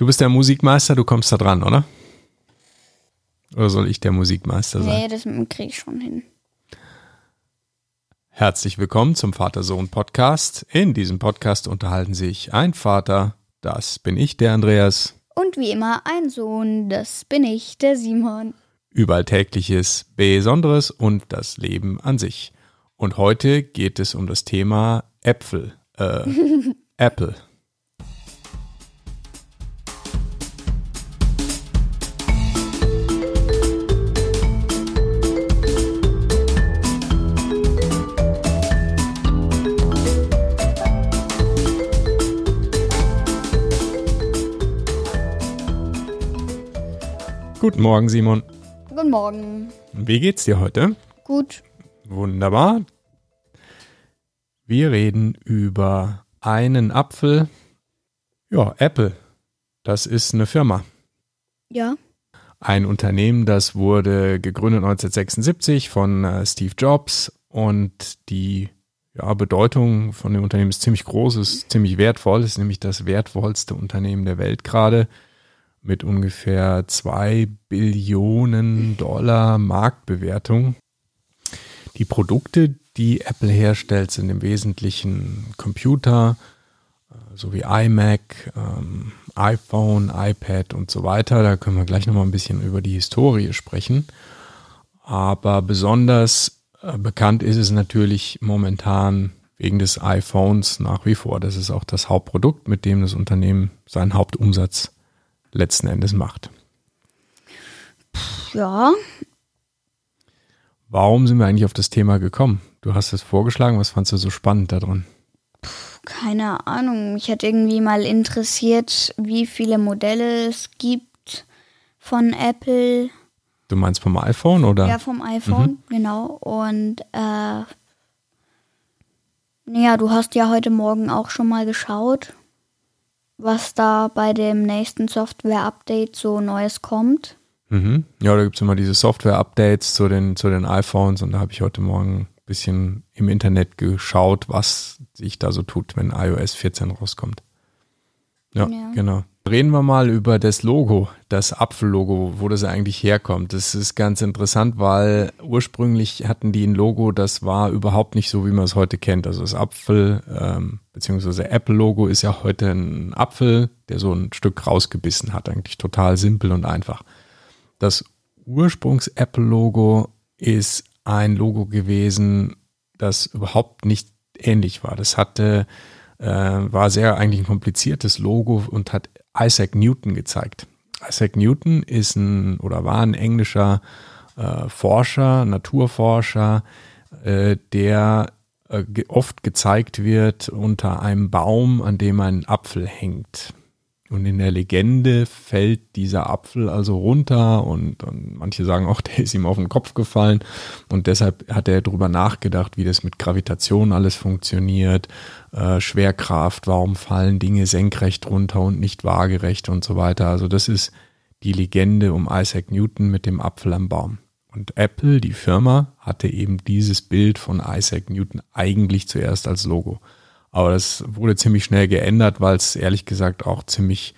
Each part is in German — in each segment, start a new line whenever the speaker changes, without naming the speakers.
Du bist der Musikmeister, du kommst da dran, oder? Oder soll ich der Musikmeister sein?
Nee, das kriege ich schon hin.
Herzlich willkommen zum Vater-Sohn-Podcast. In diesem Podcast unterhalten sich ein Vater, das bin ich, der Andreas.
Und wie immer ein Sohn, das bin ich, der Simon.
Über Alltägliches, Besonderes und das Leben an sich. Und heute geht es um das Thema Äpfel. Äh, Apple. Guten Morgen, Simon.
Guten Morgen.
Wie geht's dir heute?
Gut.
Wunderbar. Wir reden über einen Apfel. Ja, Apple. Das ist eine Firma.
Ja.
Ein Unternehmen, das wurde gegründet 1976 von äh, Steve Jobs und die ja, Bedeutung von dem Unternehmen ist ziemlich groß, ist ziemlich wertvoll, ist nämlich das wertvollste Unternehmen der Welt gerade mit ungefähr zwei Billionen Dollar Marktbewertung. Die Produkte, die Apple herstellt, sind im Wesentlichen Computer, äh, so wie iMac, ähm, iPhone, iPad und so weiter. Da können wir gleich nochmal ein bisschen über die Historie sprechen. Aber besonders äh, bekannt ist es natürlich momentan wegen des iPhones nach wie vor. Das ist auch das Hauptprodukt, mit dem das Unternehmen seinen Hauptumsatz letzten Endes macht.
Ja.
Warum sind wir eigentlich auf das Thema gekommen? Du hast es vorgeschlagen, was fandst du so spannend daran?
Keine Ahnung. Mich hat irgendwie mal interessiert, wie viele Modelle es gibt von Apple.
Du meinst vom iPhone oder?
Ja, vom iPhone, mhm. genau. Und äh, naja, du hast ja heute Morgen auch schon mal geschaut was da bei dem nächsten Software-Update so Neues kommt.
Mhm. Ja, da gibt es immer diese Software-Updates zu den, zu den iPhones und da habe ich heute Morgen ein bisschen im Internet geschaut, was sich da so tut, wenn iOS 14 rauskommt. Ja, ja. genau. Reden wir mal über das Logo, das Apfellogo, wo das eigentlich herkommt. Das ist ganz interessant, weil ursprünglich hatten die ein Logo, das war überhaupt nicht so, wie man es heute kennt. Also das Apfel ähm, bzw. Apple-Logo ist ja heute ein Apfel, der so ein Stück rausgebissen hat. Eigentlich total simpel und einfach. Das Ursprungs-Apple-Logo ist ein Logo gewesen, das überhaupt nicht ähnlich war. Das hatte äh, war sehr eigentlich ein kompliziertes Logo und hat Isaac Newton gezeigt. Isaac Newton ist ein oder war ein englischer äh, Forscher, Naturforscher, äh, der äh, oft gezeigt wird unter einem Baum, an dem ein Apfel hängt. Und in der Legende fällt dieser Apfel also runter und, und, manche sagen auch, der ist ihm auf den Kopf gefallen. Und deshalb hat er darüber nachgedacht, wie das mit Gravitation alles funktioniert, äh, Schwerkraft, warum fallen Dinge senkrecht runter und nicht waagerecht und so weiter. Also das ist die Legende um Isaac Newton mit dem Apfel am Baum. Und Apple, die Firma, hatte eben dieses Bild von Isaac Newton eigentlich zuerst als Logo. Aber das wurde ziemlich schnell geändert, weil es ehrlich gesagt auch ziemlich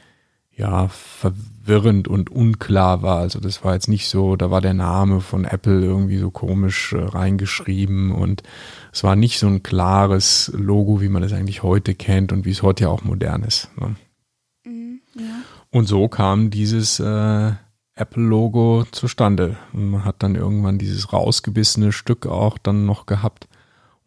ja, verwirrend und unklar war. Also das war jetzt nicht so, da war der Name von Apple irgendwie so komisch äh, reingeschrieben und es war nicht so ein klares Logo, wie man es eigentlich heute kennt und wie es heute ja auch modern ist. Ne? Mhm, ja. Und so kam dieses äh, Apple-Logo zustande. Und man hat dann irgendwann dieses rausgebissene Stück auch dann noch gehabt.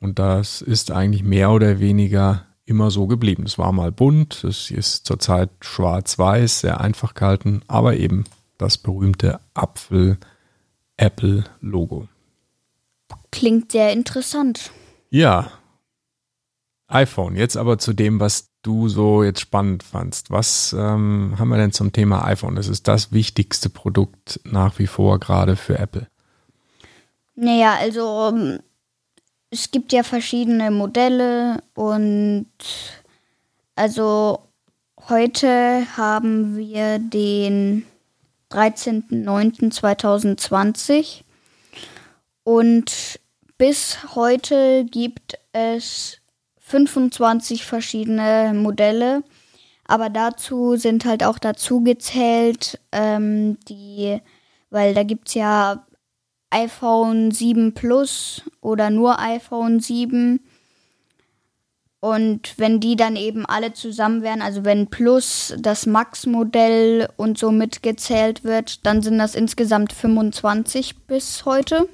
Und das ist eigentlich mehr oder weniger immer so geblieben. Es war mal bunt, es ist zurzeit schwarz-weiß, sehr einfach gehalten, aber eben das berühmte Apfel-Apple-Logo.
Klingt sehr interessant.
Ja. iPhone. Jetzt aber zu dem, was du so jetzt spannend fandst. Was ähm, haben wir denn zum Thema iPhone? Das ist das wichtigste Produkt nach wie vor gerade für Apple.
Naja, also ähm, es gibt ja verschiedene Modelle und also heute haben wir den 13.09.2020 und bis heute gibt es 25 verschiedene Modelle. Aber dazu sind halt auch dazu gezählt, ähm, die, weil da gibt es ja iPhone 7 Plus oder nur iPhone 7. Und wenn die dann eben alle zusammen wären, also wenn Plus das Max-Modell und so mitgezählt wird, dann sind das insgesamt 25 bis heute.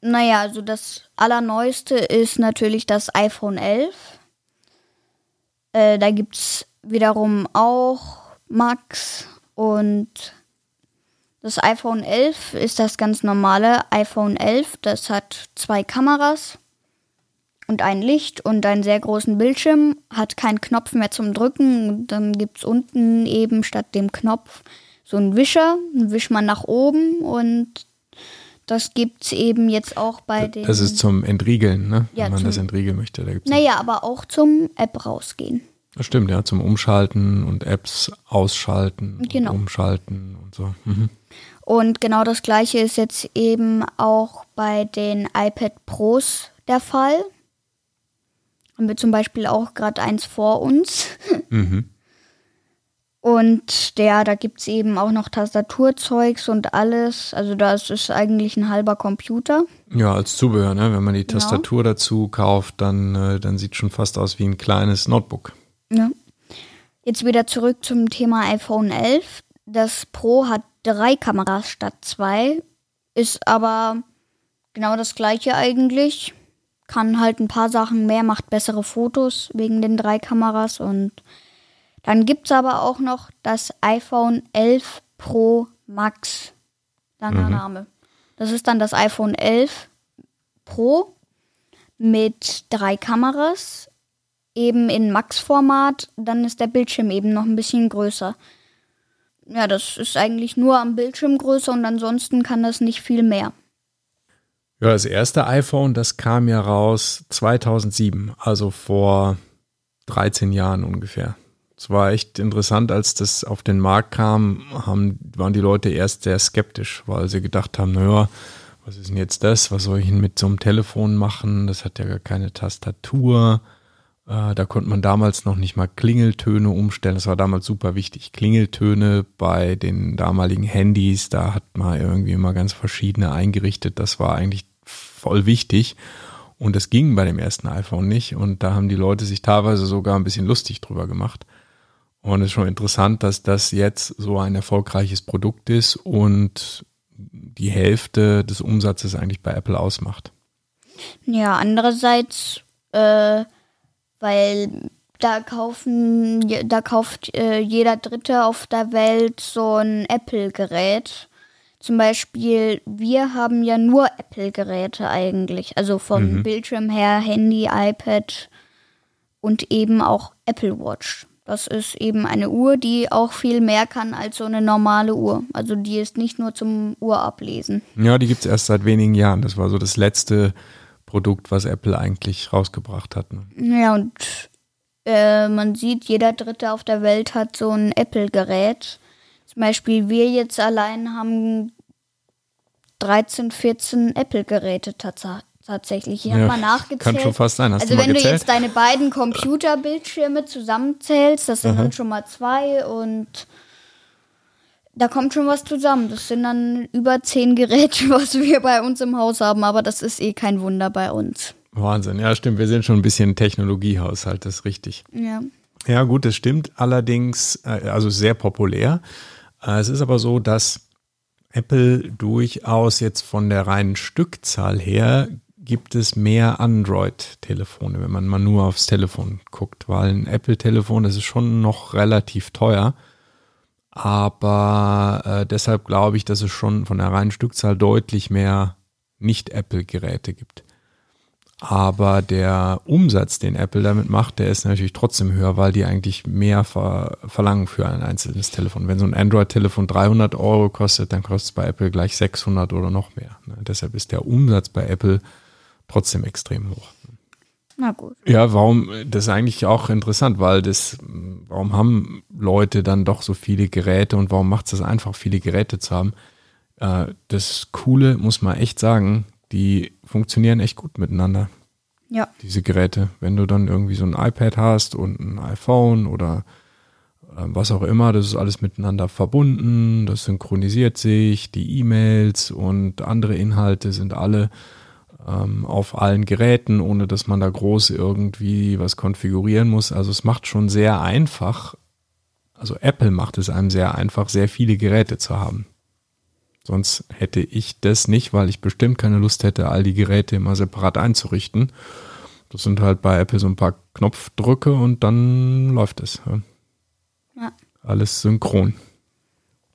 Naja, also das Allerneueste ist natürlich das iPhone 11. Äh, da gibt es wiederum auch Max und das iPhone 11 ist das ganz normale iPhone 11. Das hat zwei Kameras und ein Licht und einen sehr großen Bildschirm, hat keinen Knopf mehr zum Drücken. Dann gibt es unten eben statt dem Knopf so einen Wischer. Dann wischt man nach oben und das gibt es eben jetzt auch bei den.
Das ist zum Entriegeln, ne?
Ja,
Wenn man das entriegeln möchte. Da gibt's
naja, aber auch zum App rausgehen.
Das stimmt, ja, zum Umschalten und Apps ausschalten,
Genau.
und umschalten und so. Mhm.
Und genau das gleiche ist jetzt eben auch bei den iPad Pros der Fall. Haben wir zum Beispiel auch gerade eins vor uns.
Mhm.
Und der, da gibt es eben auch noch Tastaturzeugs und alles. Also das ist eigentlich ein halber Computer.
Ja, als Zubehör, ne? Wenn man die
Genau.
Tastatur dazu kauft, dann, äh, dann sieht schon fast aus wie ein kleines Notebook.
Ja. Jetzt wieder zurück zum Thema iPhone 11. Das Pro hat drei Kameras statt zwei, ist aber genau das gleiche eigentlich. Kann halt ein paar Sachen mehr, macht bessere Fotos wegen den drei Kameras und dann gibt es aber auch noch das iPhone 11 Pro Max. Langer
Mhm.
Name. Das ist dann das iPhone 11 Pro mit drei Kameras, eben in Max-Format. Dann ist der Bildschirm eben noch ein bisschen größer. Ja, das ist eigentlich nur am Bildschirm größer und ansonsten kann das nicht viel mehr.
Ja, das erste iPhone, das kam ja raus 2007, also vor 13 Jahren ungefähr. Es war echt interessant, als das auf den Markt kam, haben, waren die Leute erst sehr skeptisch, weil sie gedacht haben, naja, was ist denn jetzt das? Was soll ich denn mit so einem Telefon machen? Das hat ja gar keine Tastatur. Äh, da konnte man damals noch nicht mal Klingeltöne umstellen. Das war damals super wichtig. Klingeltöne bei den damaligen Handys, da hat man irgendwie immer ganz verschiedene eingerichtet. Das war eigentlich voll wichtig. Und das ging bei dem ersten iPhone nicht. Und da haben die Leute sich teilweise sogar ein bisschen lustig drüber gemacht. Und es ist schon interessant, dass das jetzt so ein erfolgreiches Produkt ist und die Hälfte des Umsatzes eigentlich bei Apple ausmacht.
Ja, andererseits, äh, weil da kaufen, da kauft äh, jeder Dritte auf der Welt so ein Apple-Gerät. Zum Beispiel, wir haben ja nur Apple-Geräte eigentlich. Also vom Bildschirm her, Handy, iPad und eben auch Apple Watch. Das ist eben eine Uhr, die auch viel mehr kann als so eine normale Uhr. Also die ist nicht nur zum Uhrablesen.
Ja, die gibt's erst seit wenigen Jahren. Das war so das letzte Produkt, was Apple eigentlich rausgebracht hat. Ne?
Ja, und äh, man sieht, jeder Dritte auf der Welt hat so ein Apple-Gerät. Zum Beispiel wir jetzt allein haben 13, 14 Apple-Geräte tats tatsächlich. Ich habe
Ja,
mal nachgezählt.
kann schon fast sein. Hast
also
du mal
wenn du
gezählt?
jetzt deine beiden Computerbildschirme zusammenzählst, das sind
Aha.
dann schon mal zwei und da kommt schon was zusammen. Das sind dann über zehn Geräte, was wir bei uns im Haus haben, aber das ist eh kein Wunder bei uns.
Wahnsinn. Ja, stimmt. Wir sind schon ein bisschen Technologiehaushalt, das ist richtig.
Ja.
Ja, gut, das stimmt. Allerdings, äh, also sehr populär. Äh, Es ist aber so, dass Apple durchaus jetzt von der reinen Stückzahl her gibt es mehr Android-Telefone, wenn man mal nur aufs Telefon guckt, weil ein Apple-Telefon, das ist schon noch relativ teuer. Aber äh, deshalb glaube ich, dass es schon von der reinen Stückzahl deutlich mehr Nicht-Apple-Geräte gibt. Aber der Umsatz, den Apple damit macht, der ist natürlich trotzdem höher, weil die eigentlich mehr ver verlangen für ein einzelnes Telefon. Wenn so ein Android-Telefon 300 Euro kostet, dann kostet es bei Apple gleich 600 oder noch mehr. Ne? Deshalb ist der Umsatz bei Apple trotzdem extrem hoch.
Na gut.
Ja, warum, das ist eigentlich auch interessant, weil das, warum haben Leute dann doch so viele Geräte und warum macht es das einfach, viele Geräte zu haben? Äh, das Coole, muss man echt sagen, die funktionieren echt gut miteinander.
Ja.
diese Geräte. Wenn du dann irgendwie so ein iPad hast und ein iPhone oder äh, was auch immer, das ist alles miteinander verbunden, das synchronisiert sich, die E-Mails und andere Inhalte sind alle ähm, auf allen Geräten, ohne dass man da groß irgendwie was konfigurieren muss. Also es macht schon sehr einfach, also Apple macht es einem sehr einfach, sehr viele Geräte zu haben. Sonst hätte ich das nicht, weil ich bestimmt keine Lust hätte, all die Geräte immer separat einzurichten. Das sind halt bei Apple so ein paar Knopfdrücke und dann läuft es. Ja.
Ja.
Alles synchron.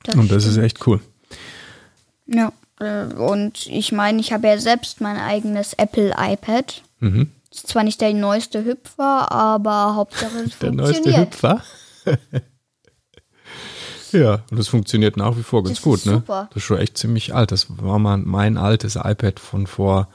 Das
und das ist
stimmt.
echt cool.
Ja. äh, Und ich meine, ich habe ja selbst mein eigenes Apple iPad.
Mhm.
Ist zwar nicht der neueste Hüpfer, aber Hauptsache es
Der neueste. Hüpfer. ja, und das funktioniert nach wie vor ganz
Das
gut,
ist
ne?
super.
Das ist schon echt ziemlich alt. Das war mal mein altes iPad von vor,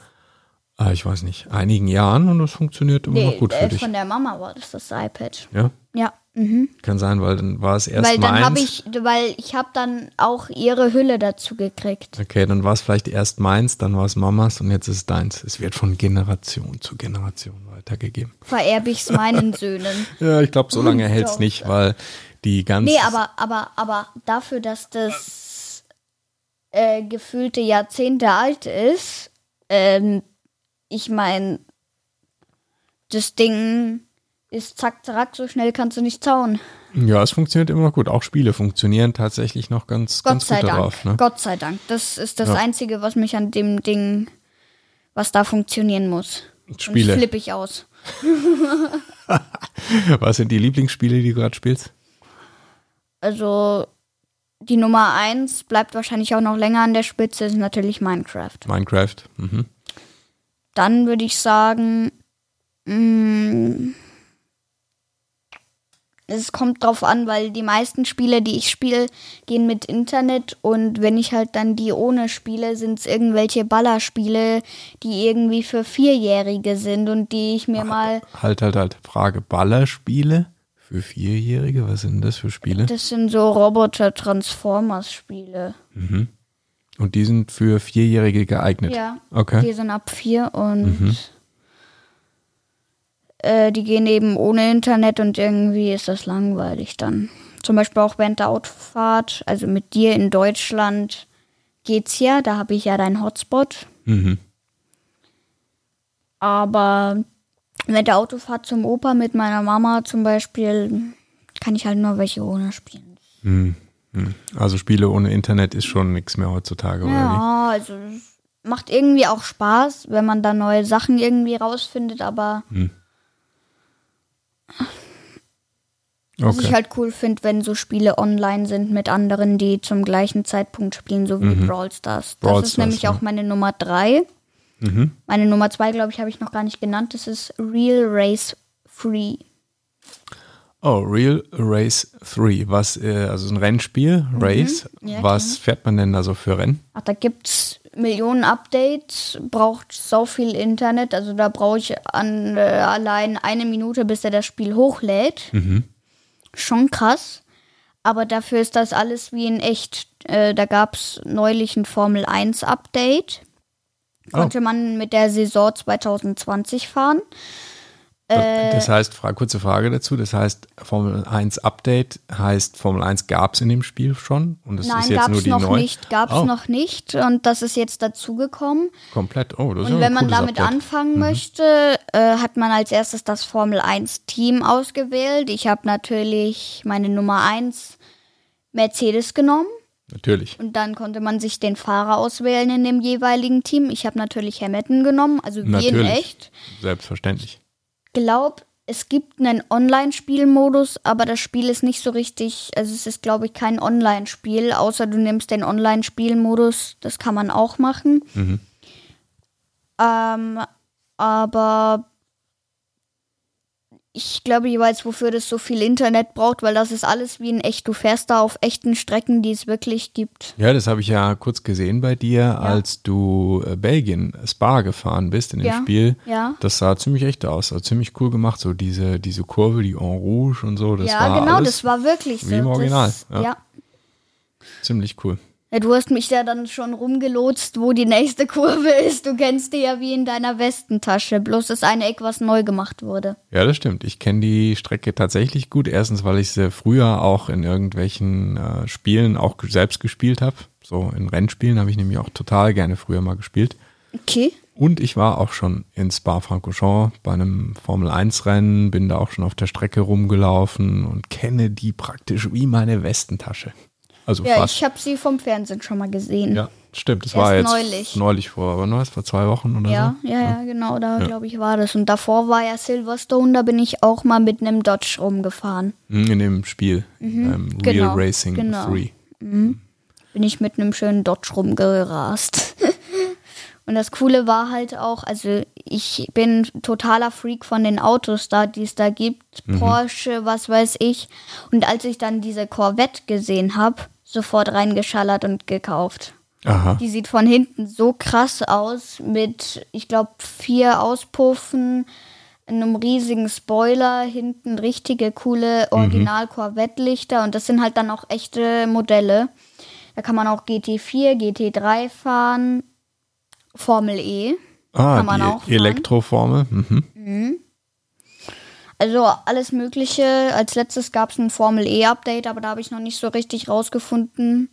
ah, ich weiß nicht, einigen Jahren und das funktioniert immer noch
Nee,
gut für
äh,
dich.
von der Mama war das das iPad.
Ja,
Ja. Mhm.
kann sein, weil dann war es erst
Weil dann
meins.
habe ich, weil ich habe dann auch ihre Hülle dazu gekriegt.
Okay, dann war es vielleicht erst meins, dann war es Mamas und jetzt ist es deins. Es wird von Generation zu Generation weitergegeben.
Vererbe ich es meinen Söhnen.
Ja, ich glaube, so lange hält es nicht, weil die ganze.
Nee, aber, aber, aber dafür, dass das äh, gefühlte Jahrzehnte alt ist, ähm, ich meine, das Ding ist zack, zack, so schnell kannst du nicht zauen.
Ja, es funktioniert immer noch gut. Auch Spiele funktionieren tatsächlich noch ganz,
Gott
ganz
sei
gut
Dank.
darauf. Ne?
Gott sei Dank. Das ist das
Ja.
Einzige, was mich an dem Ding, was da funktionieren muss. Sonst
Spiele.
flippe ich aus.
Was sind die Lieblingsspiele, die du gerade spielst?
Also die Nummer eins bleibt wahrscheinlich auch noch länger an der Spitze, ist natürlich Minecraft.
Minecraft. Mhm.
Dann würde ich sagen, mh, es kommt drauf an, weil die meisten Spiele, die ich spiele, gehen mit Internet und wenn ich halt dann die ohne spiele, sind es irgendwelche Ballerspiele, die irgendwie für Vierjährige sind und die ich mir mal,
Halt, halt, halt. Frage: Ballerspiele für Vierjährige? Was sind das für Spiele?
das sind so Roboter-Transformers-Spiele.
Und die sind für Vierjährige geeignet.
Ja,
Okay.
die sind ab vier und äh, die gehen eben ohne Internet und irgendwie ist das langweilig dann. Zum Beispiel auch während der Autofahrt, also mit dir in Deutschland geht's ja, da habe ich ja deinen Hotspot.
Mhm.
Aber während der Autofahrt zum Opa mit meiner Mama zum Beispiel kann ich halt nur welche ohne spielen.
Mhm. Mhm. Also Spiele ohne Internet ist schon nichts mehr heutzutage, oder
Ja, also es macht irgendwie auch Spaß, wenn man da neue Sachen irgendwie rausfindet, aber
wie?
Was ich halt cool finde, wenn so Spiele online sind mit anderen, die zum gleichen Zeitpunkt spielen, so wie Brawl Stars. Das
Mhm. Brawl
ist
Stars,
nämlich
ja.
auch meine Nummer drei.
Mhm.
Meine Nummer zwei, glaube ich, habe ich noch gar nicht genannt. Das ist Real Race Free.
Oh, Real Race 3. Was, äh, also ein Rennspiel, Race.
Mhm. Ja,
Was fährt man denn da so für Rennen?
Ach, da gibt's Millionen Updates, braucht so viel Internet. Also da brauche ich an, äh, allein eine Minute, bis er das Spiel hochlädt.
Mhm.
Schon krass. Aber dafür ist das alles wie in echt. Äh, da gab's neulich ein Formel 1 Update. Konnte
Oh.
man mit der Saison 2020 fahren. Äh,
Das heißt, fra kurze Frage dazu. Das heißt, Formel 1 Update heißt, Formel 1 gab es in dem Spiel schon und es ist
Nein,
jetzt
gab's
nur die
noch
neue.
nicht, gab's
Oh.
noch nicht und das ist jetzt dazugekommen.
Komplett. Oh, das ist
Und wenn man damit
Update. Mhm.
anfangen möchte, äh, hat man als erstes das Formel 1 Team ausgewählt. Ich habe natürlich meine Nummer 1 Mercedes genommen
Natürlich.
und dann konnte man sich den Fahrer auswählen in dem jeweiligen Team. Ich habe natürlich Hamilton genommen, also wie in echt.
Selbstverständlich.
Glaub, es gibt einen Online-Spielmodus, aber das Spiel ist nicht so richtig, also es ist glaube ich kein Online-Spiel, außer du nimmst den Online-Spielmodus, das kann man auch machen.
Mhm.
Ähm, aber ich glaube jeweils, wofür das so viel Internet braucht, weil das ist alles wie in echt. Du fährst da auf echten Strecken, die es wirklich gibt.
Ja, das habe ich ja kurz gesehen bei dir, als du äh, Belgien, Spa gefahren bist in dem
Ja.
Spiel.
Ja.
Das sah ziemlich echt aus, also ziemlich cool gemacht, so diese, diese Kurve, die En Rouge und so. Das
ja,
war
genau, das war wirklich so.
wie im Original,
Das,
ja.
ja.
ziemlich cool.
Ja, du hast mich ja dann schon rumgelotst, wo die nächste Kurve ist. Du kennst die ja wie in deiner Westentasche. Bloß das eine Eck, was neu gemacht wurde.
Ja, das stimmt. Ich kenne die Strecke tatsächlich gut. Erstens, weil ich sie früher auch in irgendwelchen äh, Spielen auch selbst gespielt habe. So in Rennspielen habe ich nämlich auch total gerne früher mal gespielt.
Okay.
Und ich war auch schon in Spa-Francorchamps bei einem Formel-1-Rennen, bin da auch schon auf der Strecke rumgelaufen und kenne die praktisch wie meine Westentasche. Also
Ja,
fast.
ich habe sie vom Fernsehen schon mal gesehen.
Ja, stimmt. Das
Erst
war jetzt
neulich.
neulich vor, war das? Vor zwei Wochen oder
Ja,
so?
ja, ja, genau, da glaube ich war das. Und davor war ja Silverstone, da bin ich auch mal mit einem Dodge rumgefahren.
Hm, In dem Spiel. Ähm, Real
genau,
Racing
genau.
3.
Bin ich mit einem schönen Dodge rumgerast. Und das Coole war halt auch, also ich bin totaler Freak von den Autos da, die es da gibt. Porsche, was weiß ich. Und als ich dann diese Corvette gesehen habe, sofort reingeschallert und gekauft.
Aha.
Die sieht von hinten so krass aus mit, ich glaube, vier Auspuffen, einem riesigen Spoiler, hinten richtige coole Original-Corvette-Lichter und das sind halt dann auch echte Modelle. Da kann man auch GT4, GT3 fahren, Formel E.
Ah,
Kann man auch
die
fahren.
Elektroformel. Mhm.
Also alles Mögliche. Als letztes gab es ein Formel E-Update, aber da habe ich noch nicht so richtig rausgefunden,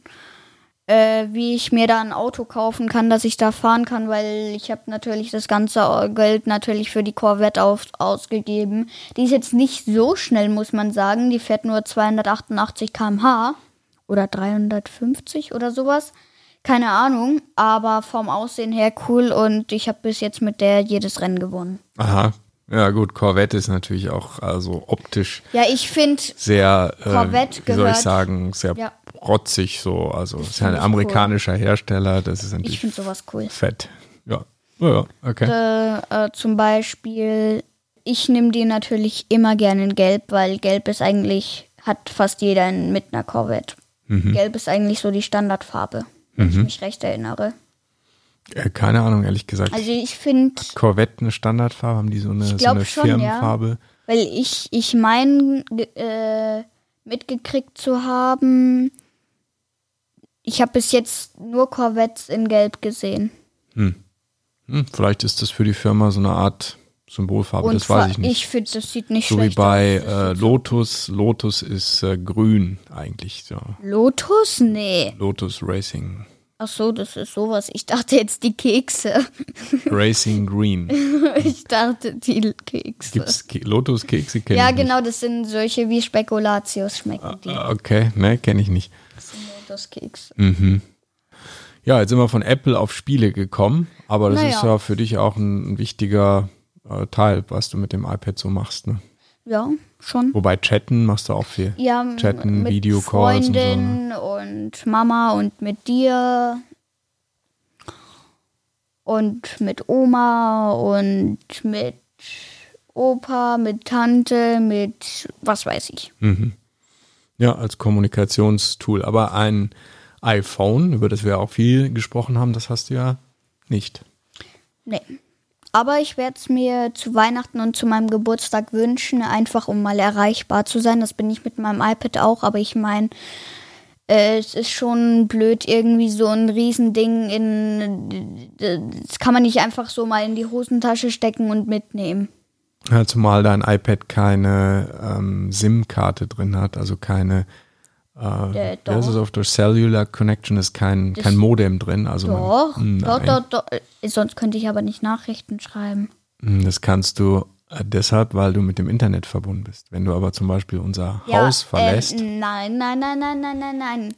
äh, wie ich mir da ein Auto kaufen kann, dass ich da fahren kann, weil ich habe natürlich das ganze Geld natürlich für die Corvette auf, ausgegeben. Die ist jetzt nicht so schnell, muss man sagen. Die fährt nur 288 km/h oder 350 oder sowas. Keine Ahnung, aber vom Aussehen her cool und ich habe bis jetzt mit der jedes Rennen gewonnen.
Aha. Ja, gut, Corvette ist natürlich auch also optisch
Ja, ich finde,
sehr, äh,
Corvette
wie soll ich
gehört-
sagen, sehr
Ja.
protzig so. Also ist ja ein
ich
amerikanischer Hersteller, das ist
ich
natürlich
finde sowas cool.
fett. Ja. Ja, ja, okay.
Äh, äh, zum Beispiel, ich nehme die natürlich immer gerne in Gelb, weil Gelb ist eigentlich, hat fast jeder in, mit einer Corvette.
Mhm.
Gelb ist eigentlich so die Standardfarbe, wenn ich mich recht erinnere.
Äh, keine Ahnung, ehrlich gesagt.
Also ich finde,
Corvette eine Standardfarbe, haben die so eine, so
glaub
eine
schon, ja.
Firmenfarbe?
weil ich, ich meine, äh, mitgekriegt zu haben, ich habe bis jetzt nur Corvettes in Gelb gesehen.
Hm, vielleicht ist das für die Firma so eine Art Symbolfarbe, das weiß ich nicht.
Ich finde, das sieht nicht
so wie
schlecht
bei
aus.
Äh,
sieht
Lotus. Lotus ist äh, grün eigentlich. So.
Lotus? Nee.
Lotus Racing.
Ach so, das ist sowas. Ich dachte jetzt die Kekse.
Racing Green.
Ich dachte die Kekse.
Gibt's Ke Lotus Kekse? Kenn
ja, genau, das sind solche wie Spekulatius schmecken die.
Ah, Okay, ne, kenne ich nicht.
Das sind Lotuskekse.
Mhm. Ja, jetzt sind wir von Apple auf Spiele gekommen, aber das
Naja.
ist ja für dich auch ein, ein wichtiger äh, Teil, was du mit dem iPad so machst. Ne?
Ja, schon.
Wobei chatten machst du auch viel.
Ja,
Chatten,
mit
Videocalls und so, ne?
Freundin und, Mama und mit dir. Und mit Oma und mit Opa, mit Tante, mit was weiß ich.
Ja, als Kommunikationstool. Aber ein iPhone, über das wir auch viel gesprochen haben, das hast du ja nicht.
Nee. Aber ich werde es mir zu Weihnachten und zu meinem Geburtstag wünschen, einfach um mal erreichbar zu sein. Das bin ich mit meinem iPad auch, aber ich meine, äh, es ist schon blöd, irgendwie so ein Riesending in. Das kann man nicht einfach so mal in die Hosentasche stecken und mitnehmen.
Ja, zumal dein iPad keine ähm, SIM-Karte drin hat, also keine
Äh,
heißt es auf Deutsch? Cellular Connection ist kein, kein Modem drin. Also
Doch,
man,
doch,
nein.
doch, doch. Äh, Sonst könnte ich aber nicht Nachrichten schreiben.
Hm, Das kannst du äh, deshalb, weil du mit dem Internet verbunden bist. Wenn du aber zum Beispiel unser Haus verlässt,
Äh, nein, nein, nein, nein, nein, nein, nein.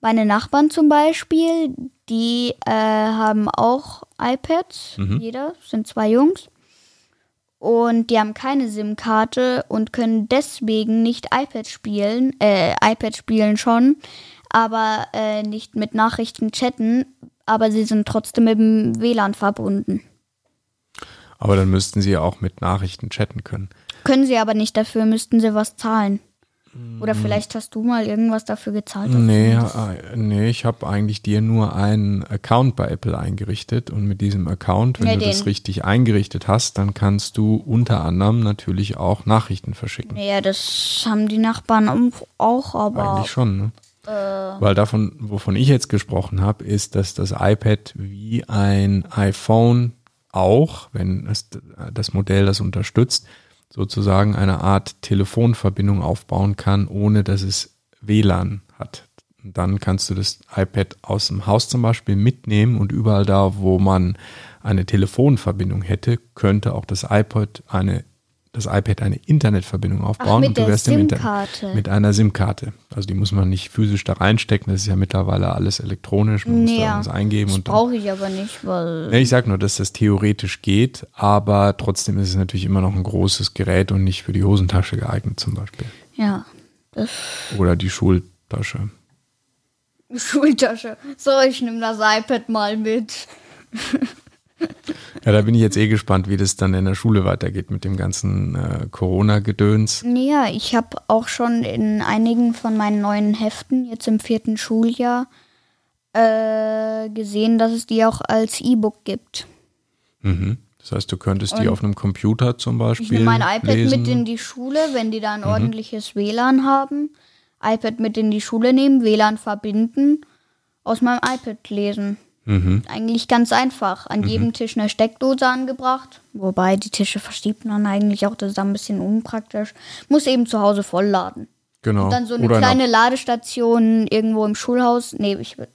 Meine Nachbarn zum Beispiel, die äh, haben auch iPads.
Mhm.
Jeder, sind zwei Jungs. Und die haben keine SIM-Karte und können deswegen nicht iPad spielen. Äh, iPad spielen schon, aber äh, nicht mit Nachrichten chatten. Aber sie sind trotzdem mit dem WLAN verbunden.
aber dann müssten sie ja auch mit Nachrichten chatten können.
Können sie aber nicht dafür, müssten sie was zahlen.
Mhm.
Oder vielleicht hast du mal irgendwas dafür gezahlt.
Nee, äh, nee ich habe eigentlich dir nur einen Account bei Apple eingerichtet und mit diesem Account, wenn
Nee,
du das
den-
richtig eingerichtet hast, dann kannst du unter anderem natürlich auch Nachrichten verschicken.
Ja, das haben die Nachbarn auch, aber
Eigentlich schon, ne? Weil davon, wovon ich jetzt gesprochen habe, ist, dass das iPad wie ein iPhone auch, wenn es das Modell das unterstützt, sozusagen eine Art Telefonverbindung aufbauen kann, ohne dass es WLAN hat. Dann kannst du das iPad aus dem Haus zum Beispiel mitnehmen und überall da, wo man eine Telefonverbindung hätte, könnte auch das iPad eine das iPad eine Internetverbindung aufbauen
Ach,
und du wärst im Internet mit einer SIM-Karte. Also die muss man nicht physisch da reinstecken, das ist ja mittlerweile alles elektronisch, man muss da was eingeben.
Das
und
brauche ich aber nicht, weil.
Ja, ich sag nur, dass das theoretisch geht, aber trotzdem ist es natürlich immer noch ein großes Gerät und nicht für die Hosentasche geeignet zum Beispiel.
Ja.
Oder die Schultasche.
Schultasche. So, ich nehme das iPad mal mit.
Ja, da bin ich jetzt eh gespannt, wie das dann in der Schule weitergeht mit dem ganzen äh, Corona-Gedöns.
Ja, ich habe auch schon in einigen von meinen neuen Heften, jetzt im vierten Schuljahr, äh, gesehen, dass es die auch als E-Book gibt.
Mhm. Das heißt, du könntest Und die auf einem Computer zum Beispiel. Ich
nehme mein iPad lesen. mit in die Schule, wenn die da ein mhm. ordentliches WLAN haben. iPad mit in die Schule nehmen, WLAN verbinden, aus meinem iPad lesen. Mhm. Eigentlich ganz einfach. An mhm. jedem Tisch eine Steckdose angebracht. Wobei die Tische verschiebt man eigentlich auch. Das ist ein bisschen unpraktisch. Muss eben zu Hause vollladen.
Genau.
Und dann so eine Oder kleine Ladestation irgendwo im Schulhaus. Nee, ich würde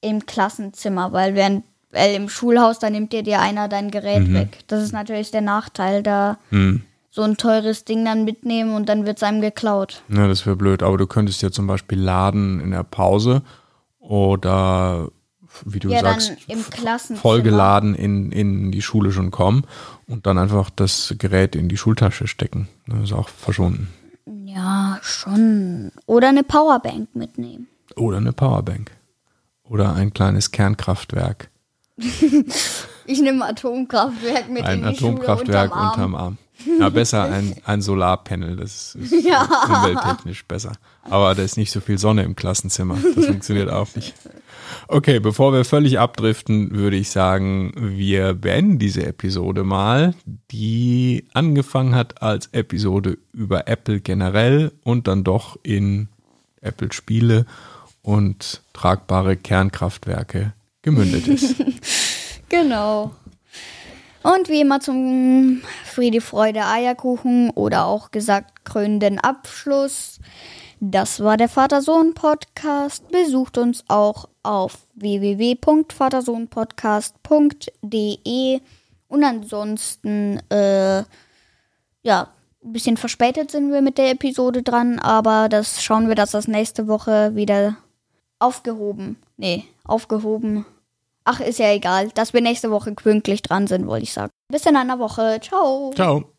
im Klassenzimmer, weil während weil im Schulhaus, da nimmt dir dir einer dein Gerät mhm. weg. Das ist natürlich der Nachteil, da mhm. so ein teures Ding dann mitnehmen und dann wird es einem geklaut.
Ja, das wäre blöd. Aber du könntest ja zum Beispiel laden in der Pause oder wie du ja, sagst, vollgeladen in, in die Schule schon kommen und dann einfach das Gerät in die Schultasche stecken. Das ist auch verschwunden.
Ja, schon. Oder eine Powerbank mitnehmen.
Oder eine Powerbank. Oder ein kleines Kernkraftwerk.
ich nehme Atomkraftwerk mit
ein
in die
Atomkraftwerk
Schule
unterm Arm. Unterm Arm. Ja, besser ein, ein Solarpanel, das ist ja. umwelttechnisch besser. Aber da ist nicht so viel Sonne im Klassenzimmer. Das funktioniert auch nicht. Okay, bevor wir völlig abdriften, würde ich sagen, wir beenden diese Episode mal, die angefangen hat als Episode über Apple generell und dann doch in Apple Spiele und tragbare Kernkraftwerke gemündet ist.
genau. Und wie immer zum Friede, Freude, Eierkuchen oder auch gesagt krönenden Abschluss. Das war der Vater-Sohn-Podcast. Besucht uns auch auf www.vatersohnpodcast.de und ansonsten, äh, ja, ein bisschen verspätet sind wir mit der Episode dran, aber das schauen wir, dass das nächste Woche wieder aufgehoben, nee, aufgehoben Ach, ist ja egal, dass wir nächste Woche pünktlich dran sind, wollte ich sagen. Bis in einer Woche. Ciao.
Ciao.